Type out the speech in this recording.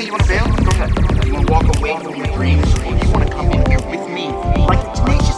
say you wanna bail? Go ahead. You wanna walk away from your dreams, or you wanna come in here with me, like the Tenacious